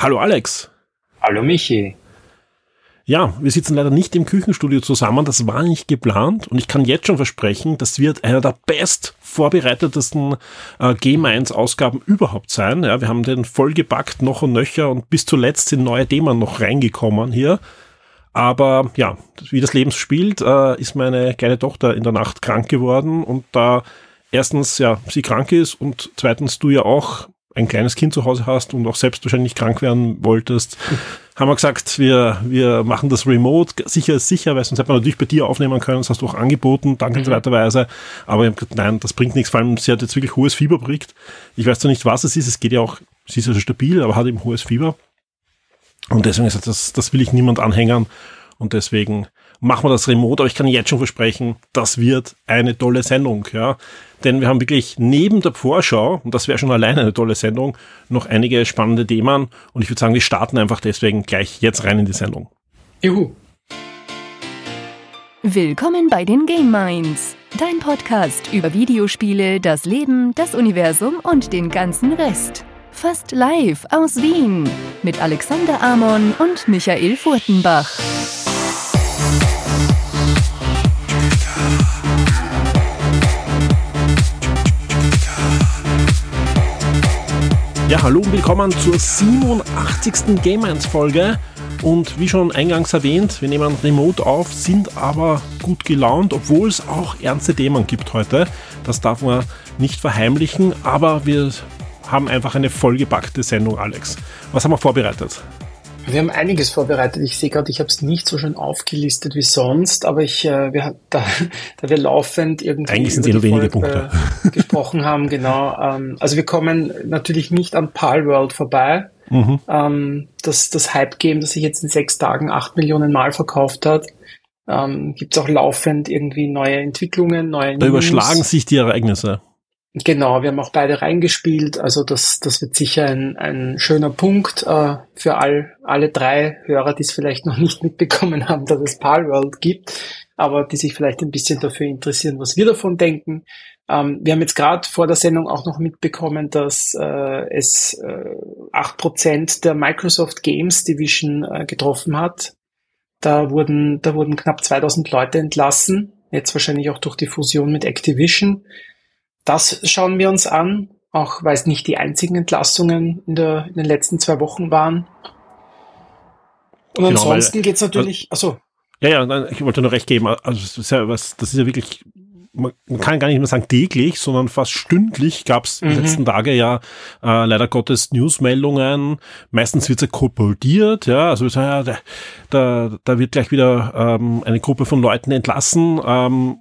Hallo Alex. Hallo Michi. Ja, wir sitzen leider nicht im Küchenstudio zusammen, das war nicht geplant und ich kann jetzt schon versprechen, das wird einer der best vorbereitetesten äh, Game 1 Ausgaben überhaupt sein. Ja, wir haben den vollgepackt noch und nöcher und bis zuletzt sind neue Themen noch reingekommen hier. Aber ja, wie das Leben spielt, äh, ist meine kleine Tochter in der Nacht krank geworden und da erstens ja sie krank ist und zweitens du ja auch ein kleines Kind zu Hause hast und auch selbst wahrscheinlich krank werden wolltest, haben wir gesagt, wir, wir machen das remote. Sicher ist sicher, weil sonst hätte man natürlich bei dir aufnehmen können. Das hast du auch angeboten, dankenswerterweise. Aber ich habe gesagt, nein, das bringt nichts. Vor allem, sie hat jetzt wirklich hohes Fieber bringt. Ich weiß zwar nicht, was es ist. Es geht ja auch, sie ist also stabil, aber hat eben hohes Fieber. Und deswegen ist das, das will ich niemand anhängen. Und deswegen machen wir das remote. Aber ich kann jetzt schon versprechen, das wird eine tolle Sendung, ja. Denn wir haben wirklich neben der Vorschau, und das wäre schon alleine eine tolle Sendung, noch einige spannende Themen. Und ich würde sagen, wir starten einfach deswegen gleich jetzt rein in die Sendung. Juhu. Willkommen bei den Game Minds, dein Podcast über Videospiele, das Leben, das Universum und den ganzen Rest. Fast live aus Wien mit Alexander Amon und Michael Furtenbach. Ja, hallo und willkommen zur 87. Game 1 Folge. Und wie schon eingangs erwähnt, wir nehmen remote auf, sind aber gut gelaunt, obwohl es auch ernste Themen gibt heute. Das darf man nicht verheimlichen, aber wir haben einfach eine vollgepackte Sendung, Alex. Was haben wir vorbereitet? Wir haben einiges vorbereitet. Ich sehe gerade, ich habe es nicht so schön aufgelistet wie sonst, aber ich, äh, wir, da, da wir laufend irgendwie Eigentlich sind über nur wenige Punkte. Äh, gesprochen haben, genau. Ähm, also wir kommen natürlich nicht an Palworld vorbei. Mhm. Ähm, das, das Hype-Game, das sich jetzt in sechs Tagen acht Millionen Mal verkauft hat. Ähm, Gibt es auch laufend irgendwie neue Entwicklungen, neue Da News. überschlagen sich die Ereignisse. Genau, wir haben auch beide reingespielt. Also das, das wird sicher ein, ein schöner Punkt äh, für all, alle drei Hörer, die es vielleicht noch nicht mitbekommen haben, dass es Palworld gibt, aber die sich vielleicht ein bisschen dafür interessieren, was wir davon denken. Ähm, wir haben jetzt gerade vor der Sendung auch noch mitbekommen, dass äh, es äh, acht äh, Prozent der Microsoft Games Division äh, getroffen hat. Da wurden, da wurden knapp 2000 Leute entlassen, jetzt wahrscheinlich auch durch die Fusion mit Activision. Das schauen wir uns an, auch weil es nicht die einzigen Entlassungen in, der, in den letzten zwei Wochen waren. Und genau, ansonsten geht es natürlich, also, Ja, ja, ich wollte nur recht geben. Also das ist ja was, das ist ja wirklich, man kann gar nicht mehr sagen täglich, sondern fast stündlich gab es mhm. die letzten Tage ja äh, leider Gottes Newsmeldungen. Meistens wird es ja kolportiert, ja, also ja, da, da, da wird gleich wieder ähm, eine Gruppe von Leuten entlassen. Ähm,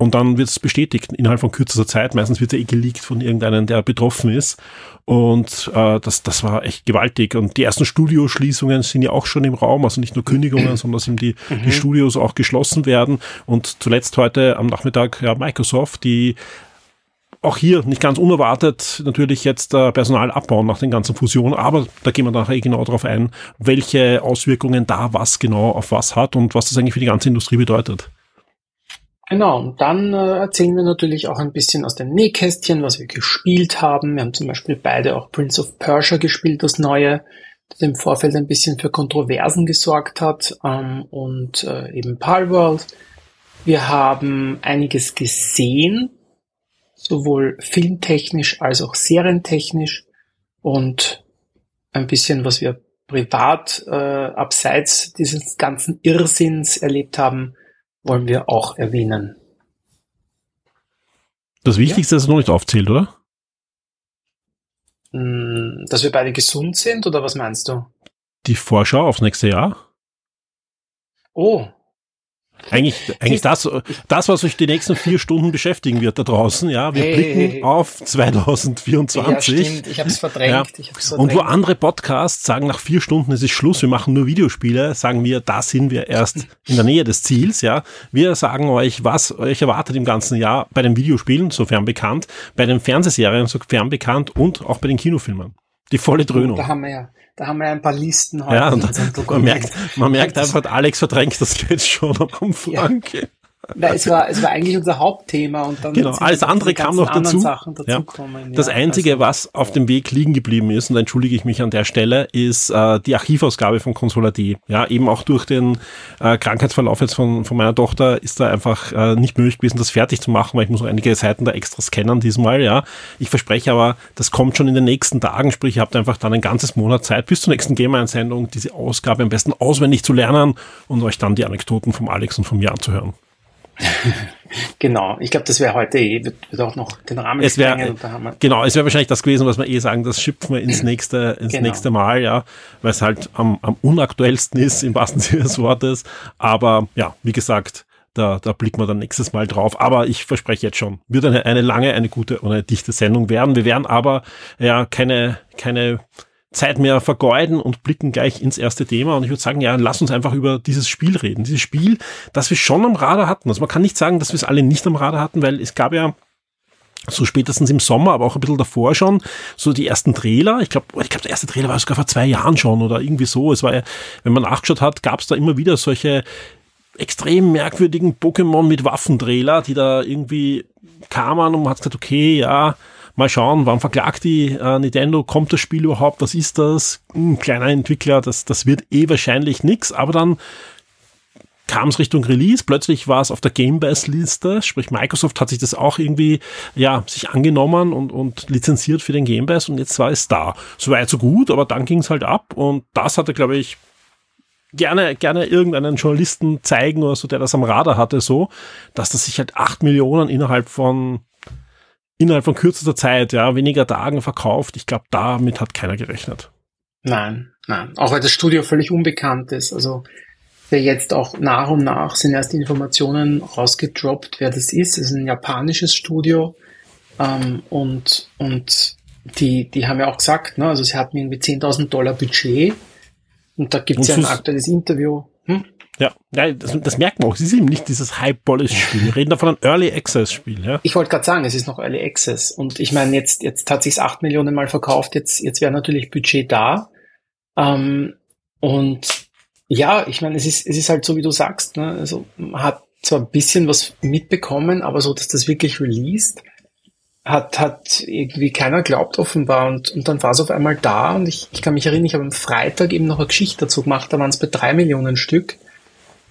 und dann wird es bestätigt innerhalb von kürzester Zeit. Meistens wird er eh geleakt von irgendeinem, der betroffen ist. Und äh, das, das war echt gewaltig. Und die ersten Studioschließungen sind ja auch schon im Raum, also nicht nur Kündigungen, sondern dass eben die, mhm. die Studios auch geschlossen werden. Und zuletzt heute am Nachmittag ja, Microsoft, die auch hier nicht ganz unerwartet natürlich jetzt äh, Personal abbauen nach den ganzen Fusionen, aber da gehen wir nachher eh genau darauf ein, welche Auswirkungen da was genau auf was hat und was das eigentlich für die ganze Industrie bedeutet. Genau, und dann äh, erzählen wir natürlich auch ein bisschen aus dem Nähkästchen, was wir gespielt haben. Wir haben zum Beispiel beide auch Prince of Persia gespielt, das neue, das im Vorfeld ein bisschen für Kontroversen gesorgt hat, ähm, und äh, eben Palworld. Wir haben einiges gesehen, sowohl filmtechnisch als auch serientechnisch und ein bisschen, was wir privat äh, abseits dieses ganzen Irrsinns erlebt haben, wollen wir auch erwähnen. Das Wichtigste ja. ist noch nicht aufzählt, oder? Hm, dass wir beide gesund sind, oder was meinst du? Die Vorschau aufs nächste Jahr? Oh, eigentlich, eigentlich das, das, was euch die nächsten vier Stunden beschäftigen wird da draußen, ja. Wir hey, blicken hey, hey. auf 2024. Ja, stimmt. Ich habe es verdrängt. Ja. Ich hab's verdrängt. Und wo andere Podcasts sagen, nach vier Stunden ist es Schluss, wir machen nur Videospiele, sagen wir, da sind wir erst in der Nähe des Ziels, ja. Wir sagen euch, was euch erwartet im ganzen Jahr bei den Videospielen, sofern bekannt, bei den Fernsehserien, sofern bekannt und auch bei den Kinofilmen. Die volle Dröhnung. Da haben wir ja da haben wir ein paar Listen heute. Ja, und man merkt, man merkt einfach, Alex verdrängt das jetzt schon am Anfang. Weil es war, es war eigentlich unser Hauptthema und dann genau, alles andere kam noch dazu. dazu ja. Das ja, Einzige, also, was auf dem Weg liegen geblieben ist, und da entschuldige ich mich an der Stelle, ist äh, die Archivausgabe von Consola.d. Ja, eben auch durch den äh, Krankheitsverlauf jetzt von, von meiner Tochter ist da einfach äh, nicht möglich gewesen, das fertig zu machen, weil ich muss noch einige Seiten da extra scannen diesmal, ja. Ich verspreche aber, das kommt schon in den nächsten Tagen, sprich, ihr habt einfach dann ein ganzes Monat Zeit bis zur nächsten Gamer-Einsendung, diese Ausgabe am besten auswendig zu lernen und euch dann die Anekdoten vom Alex und von mir anzuhören. genau, ich glaube, das wäre heute eh, wird, wird, auch noch den Rahmen es wär, Genau, es wäre wahrscheinlich das gewesen, was wir eh sagen, das schipfen wir ins nächste, ins genau. nächste Mal, ja, weil es halt am, am unaktuellsten ist, im wahrsten Sinne des Wortes. Aber ja, wie gesagt, da, da blicken wir dann nächstes Mal drauf. Aber ich verspreche jetzt schon, wird eine, eine lange, eine gute und eine dichte Sendung werden. Wir werden aber ja keine, keine Zeit mehr vergeuden und blicken gleich ins erste Thema. Und ich würde sagen, ja, lass uns einfach über dieses Spiel reden. Dieses Spiel, das wir schon am Radar hatten. Also man kann nicht sagen, dass wir es alle nicht am Radar hatten, weil es gab ja so spätestens im Sommer, aber auch ein bisschen davor schon, so die ersten Trailer. Ich glaube, ich glaube, der erste Trailer war sogar vor zwei Jahren schon oder irgendwie so. Es war ja, wenn man nachgeschaut hat, gab es da immer wieder solche extrem merkwürdigen Pokémon mit Waffentrailer, die da irgendwie kamen und man hat gesagt, okay, ja, Mal schauen, wann verklagt die äh, Nintendo, kommt das Spiel überhaupt, was ist das? Ein kleiner Entwickler, das, das wird eh wahrscheinlich nix, aber dann kam es Richtung Release, plötzlich war es auf der Game Pass Liste, sprich Microsoft hat sich das auch irgendwie, ja, sich angenommen und, und lizenziert für den Game Pass und jetzt war es da. So weit, so gut, aber dann ging es halt ab. Und das hatte, glaube ich, gerne, gerne irgendeinen Journalisten zeigen oder so, der das am Radar hatte, so, dass das sich halt acht Millionen innerhalb von innerhalb von kürzester Zeit, ja, weniger Tagen verkauft. Ich glaube, damit hat keiner gerechnet. Nein, nein. Auch weil das Studio völlig unbekannt ist. Also der jetzt auch nach und nach sind erst Informationen rausgedroppt, wer das ist. Es ist ein japanisches Studio ähm, und und die die haben ja auch gesagt, ne, also sie hatten irgendwie 10.000 Dollar Budget und da gibt es ja ein aktuelles Interview. Ja, das, das merkt man auch. Es ist eben nicht dieses High-Polish-Spiel. Wir reden da von einem Early-Access-Spiel. Ja? Ich wollte gerade sagen, es ist noch Early Access. Und ich meine, jetzt, jetzt hat sich's acht Millionen Mal verkauft. Jetzt, jetzt wäre natürlich Budget da. Ähm, und ja, ich meine, es ist, es ist halt so, wie du sagst. Ne? Also man hat zwar ein bisschen was mitbekommen, aber so, dass das wirklich released, hat, hat irgendwie keiner glaubt offenbar. Und, und dann war es auf einmal da. Und ich, ich kann mich erinnern, ich habe am Freitag eben noch eine Geschichte dazu gemacht. Da waren es bei drei Millionen Stück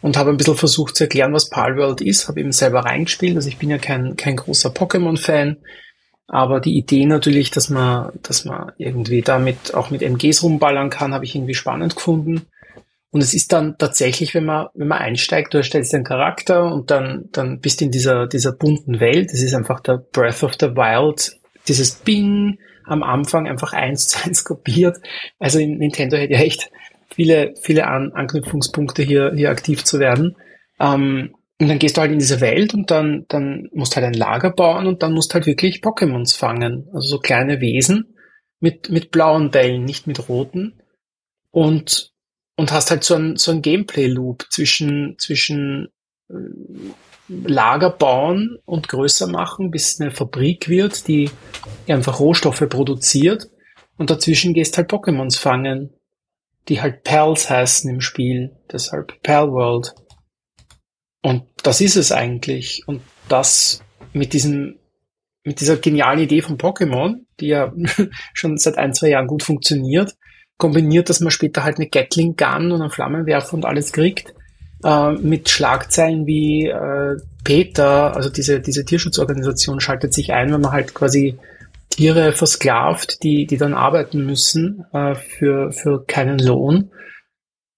und habe ein bisschen versucht zu erklären, was Palworld ist, habe eben selber reingespielt, also ich bin ja kein, kein großer Pokémon-Fan, aber die Idee natürlich, dass man, dass man irgendwie damit auch mit MGs rumballern kann, habe ich irgendwie spannend gefunden. Und es ist dann tatsächlich, wenn man, wenn man einsteigt, du erstellst einen Charakter und dann, dann bist du in dieser, dieser bunten Welt. Das ist einfach der Breath of the Wild, dieses Bing am Anfang einfach eins zu eins kopiert. Also Nintendo hätte ja echt viele, viele An Anknüpfungspunkte hier, hier aktiv zu werden. Ähm, und dann gehst du halt in diese Welt und dann, dann musst halt ein Lager bauen und dann musst halt wirklich Pokémons fangen. Also so kleine Wesen mit, mit blauen Bällen, nicht mit roten. Und, und hast halt so ein, so ein Gameplay-Loop zwischen, zwischen äh, Lager bauen und größer machen, bis es eine Fabrik wird, die einfach Rohstoffe produziert. Und dazwischen gehst halt Pokémons fangen die halt Pals heißen im Spiel, deshalb Pal World. Und das ist es eigentlich. Und das mit diesem, mit dieser genialen Idee von Pokémon, die ja schon seit ein, zwei Jahren gut funktioniert, kombiniert, dass man später halt eine Gatling Gun und einen Flammenwerfer und alles kriegt, äh, mit Schlagzeilen wie äh, Peter, also diese, diese Tierschutzorganisation schaltet sich ein, wenn man halt quasi Tiere versklavt, die, die dann arbeiten müssen äh, für, für keinen Lohn.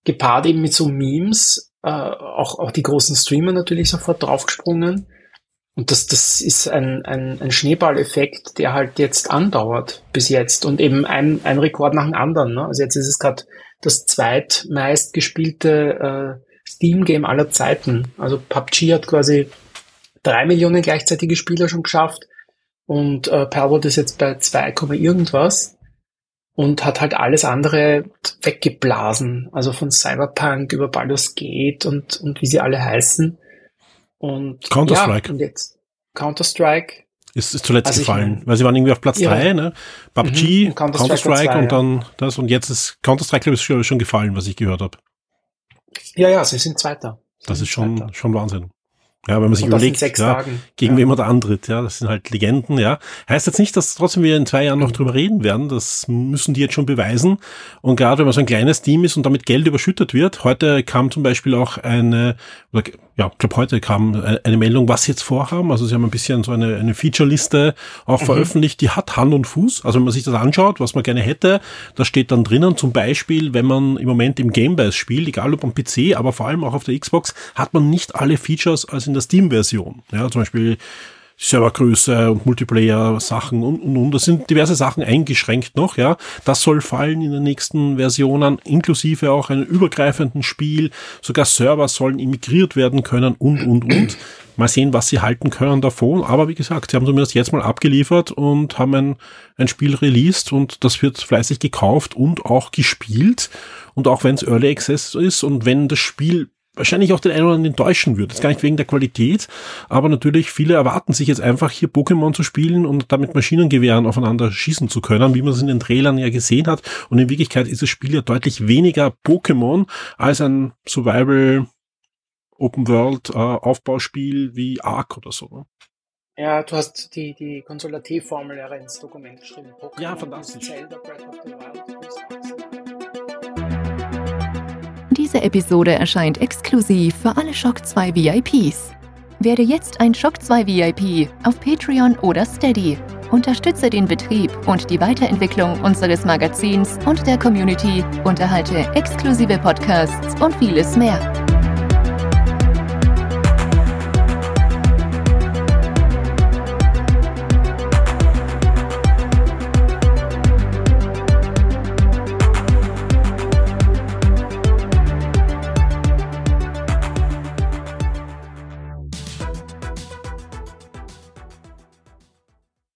Gepaart eben mit so Memes, äh, auch, auch die großen Streamer natürlich sofort draufgesprungen. Und das, das ist ein, ein, ein Schneeballeffekt, der halt jetzt andauert bis jetzt und eben ein, ein Rekord nach dem anderen. Ne? Also jetzt ist es gerade das zweitmeist gespielte äh, Steam-Game aller Zeiten. Also PUBG hat quasi drei Millionen gleichzeitige Spieler schon geschafft. Und äh, Palworld ist jetzt bei 2, irgendwas und hat halt alles andere weggeblasen. Also von Cyberpunk über Baldur's Gate und, und wie sie alle heißen. Und Counter-Strike. Ja, und jetzt Counter-Strike. Ist, ist zuletzt also gefallen, meine, weil sie waren irgendwie auf Platz ja. drei, ne? PUBG, mhm, Counter-Strike Counter und dann ja. das und jetzt ist Counter-Strike, glaube ich, schon, schon gefallen, was ich gehört habe. Ja, ja, sie sind Zweiter. Sie das ist schon, Zweiter. schon Wahnsinn. Ja, wenn man sich überlegt, ja, gegen ja. wen man da antritt, ja, das sind halt Legenden, ja. Heißt jetzt nicht, dass trotzdem wir in zwei Jahren noch drüber reden werden, das müssen die jetzt schon beweisen. Und gerade wenn man so ein kleines Team ist und damit Geld überschüttet wird, heute kam zum Beispiel auch eine, oder ja, ich glaube, heute kam eine Meldung, was sie jetzt vorhaben. Also sie haben ein bisschen so eine, eine Feature-Liste auch mhm. veröffentlicht, die hat Hand und Fuß. Also wenn man sich das anschaut, was man gerne hätte, da steht dann drinnen, zum Beispiel, wenn man im Moment im Game Pass spielt, egal ob am PC, aber vor allem auch auf der Xbox, hat man nicht alle Features als in der Steam-Version. Ja, zum Beispiel Servergröße und Multiplayer-Sachen und, und, und. Das sind diverse Sachen eingeschränkt noch, ja. Das soll fallen in den nächsten Versionen, inklusive auch einem übergreifenden Spiel. Sogar Server sollen immigriert werden können und, und, und. Mal sehen, was sie halten können davon. Aber wie gesagt, sie haben zumindest jetzt mal abgeliefert und haben ein, ein Spiel released und das wird fleißig gekauft und auch gespielt. Und auch wenn es Early Access ist und wenn das Spiel wahrscheinlich auch den einen oder anderen enttäuschen würde. Das ist gar nicht wegen der Qualität, aber natürlich viele erwarten sich jetzt einfach hier Pokémon zu spielen und damit Maschinengewehren aufeinander schießen zu können, wie man es in den Trailern ja gesehen hat. Und in Wirklichkeit ist das Spiel ja deutlich weniger Pokémon als ein Survival Open World äh, Aufbauspiel wie Ark oder so. Ne? Ja, du hast die, die Consola T-Formel ins Dokument geschrieben. Pokémon ja, fantastisch. Zelda Breath of the Wild. Diese Episode erscheint exklusiv für alle Shock 2 VIPs. Werde jetzt ein Shock 2 VIP auf Patreon oder Steady. Unterstütze den Betrieb und die Weiterentwicklung unseres Magazins und der Community, unterhalte exklusive Podcasts und vieles mehr.